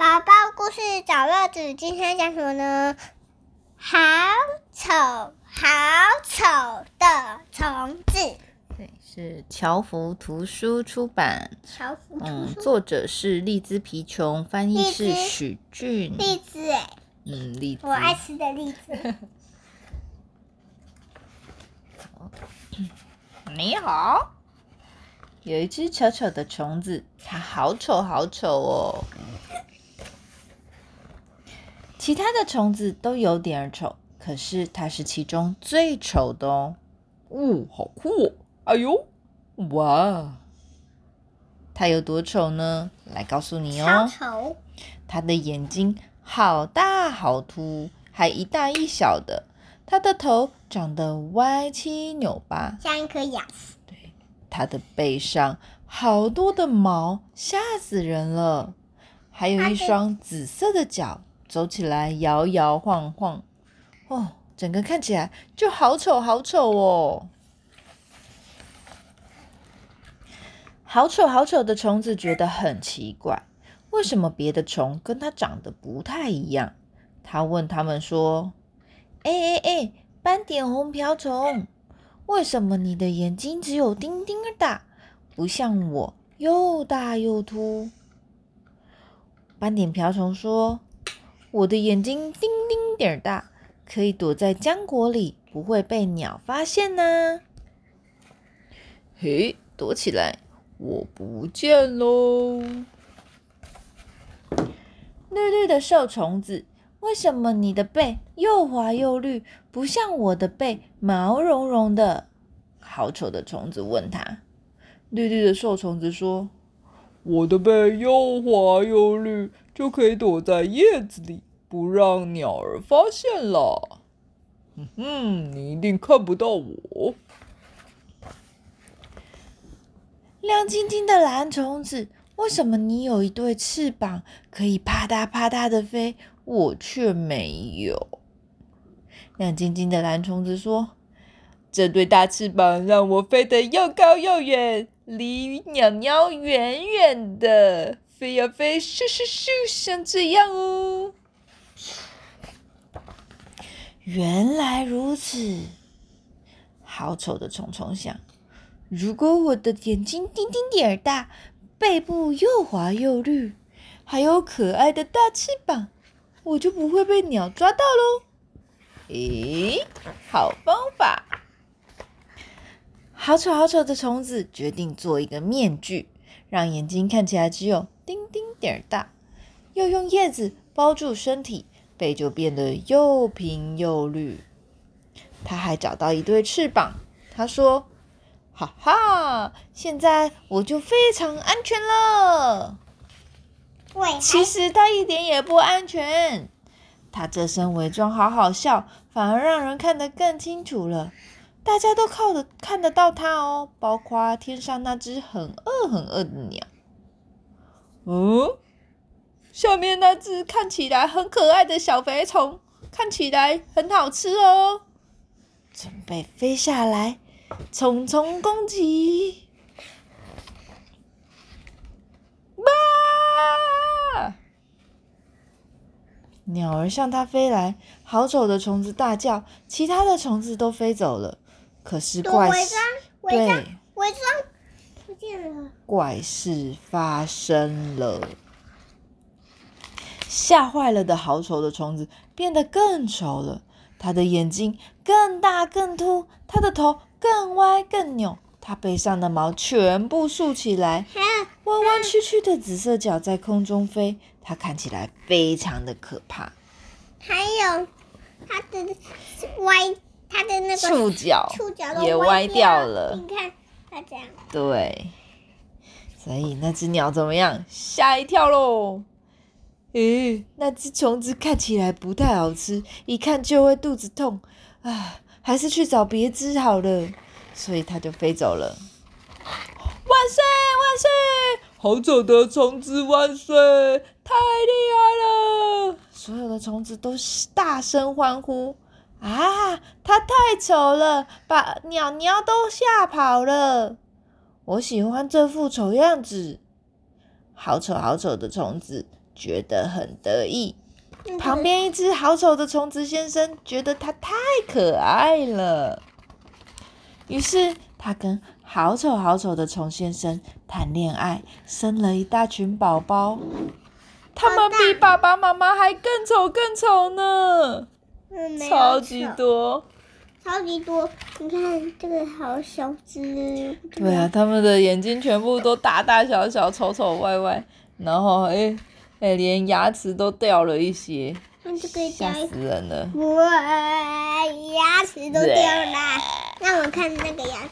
宝宝故事找乐子，今天讲什么呢？好丑，好丑的虫子。对，是乔福图书出版。乔福图嗯，作者是荔枝皮琼，翻译是许俊。荔枝哎，嗯，荔枝我。爱吃的荔枝。你好，有一只丑丑的虫子，它好丑好丑哦。其他的虫子都有点丑，可是它是其中最丑的哦。哦，好酷哦！哎呦，哇！它有多丑呢？来告诉你哦。丑，它的眼睛好大好凸，还一大一小的。它的头长得歪七扭八，像一颗牙齿。它的背上好多的毛，吓死人了。还有一双紫色的脚，走起来摇摇晃晃。哦，整个看起来就好丑好丑哦。好丑好丑的虫子觉得很奇怪，为什么别的虫跟它长得不太一样？他问他们说：“哎哎哎，斑点红瓢虫，为什么你的眼睛只有丁丁儿大，不像我又大又凸？”斑点瓢虫说：“我的眼睛丁丁点儿大，可以躲在浆果里，不会被鸟发现呢。”嘿，躲起来，我不见喽！绿绿的瘦虫子，为什么你的背又滑又绿，不像我的背毛茸茸的？好丑的虫子问他。绿绿的瘦虫子说：“我的背又滑又绿，就可以躲在叶子里，不让鸟儿发现了。”嗯哼，你一定看不到我。亮晶晶的蓝虫子，为什么你有一对翅膀，可以啪嗒啪嗒的飞，我却没有？亮晶晶的蓝虫子说：“这对大翅膀让我飞得又高又远，离鸟鸟远远的，飞呀飞，咻咻咻，像这样哦。”原来如此，好丑的虫虫想。如果我的眼睛丁丁点儿大，背部又滑又绿，还有可爱的大翅膀，我就不会被鸟抓到喽。咦，好方法！好丑好丑的虫子决定做一个面具，让眼睛看起来只有丁丁点儿大，又用叶子包住身体，背就变得又平又绿。他还找到一对翅膀，他说。哈哈！现在我就非常安全了。喂，其实他一点也不安全。他这身伪装好好笑，反而让人看得更清楚了。大家都靠得看得到他哦，包括天上那只很饿很饿的鸟。嗯，下面那只看起来很可爱的小肥虫，看起来很好吃哦。准备飞下来。虫虫攻击！哇！鸟儿向它飞来，好丑的虫子大叫，其他的虫子都飞走了。可是怪事，伪装，对，伪装不见了。怪事发生了。吓坏了的好丑的虫子变得更丑了，它的眼睛更大更凸，它的头。更歪更扭，它背上的毛全部竖起来，弯弯曲曲的紫色脚在空中飞，它看起来非常的可怕。还有它的歪，它的那个触角触角也歪掉了。你看它这样。对，所以那只鸟怎么样？吓一跳喽！咦，那只虫子看起来不太好吃，一看就会肚子痛啊。还是去找别只好了，所以它就飞走了。万岁万岁！好丑的虫子万岁！太厉害了！所有的虫子都大声欢呼。啊，它太丑了，把鸟鸟都吓跑了。我喜欢这副丑样子。好丑好丑的虫子觉得很得意。旁边一只好丑的虫子先生觉得它太可爱了，于是他跟好丑好丑的虫先生谈恋爱，生了一大群宝宝。他们比爸爸妈妈还更丑更丑呢，嗯超级多。超级多。你看这个好小只。对啊，，他们的眼睛全部都大大小小、丑丑歪歪，然后哎哎，连牙齿都掉了一些，那这个吓死人了。哇，牙齿都掉了。那我看那个牙，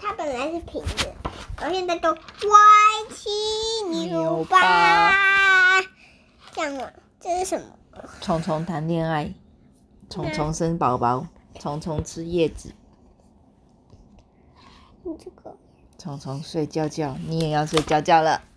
它本来是平的，然后现在都歪七扭八。这样啊，这是什么？虫虫谈恋爱，虫虫生宝宝，虫虫吃叶子，这个虫虫睡觉觉，你也要睡觉觉了。啊，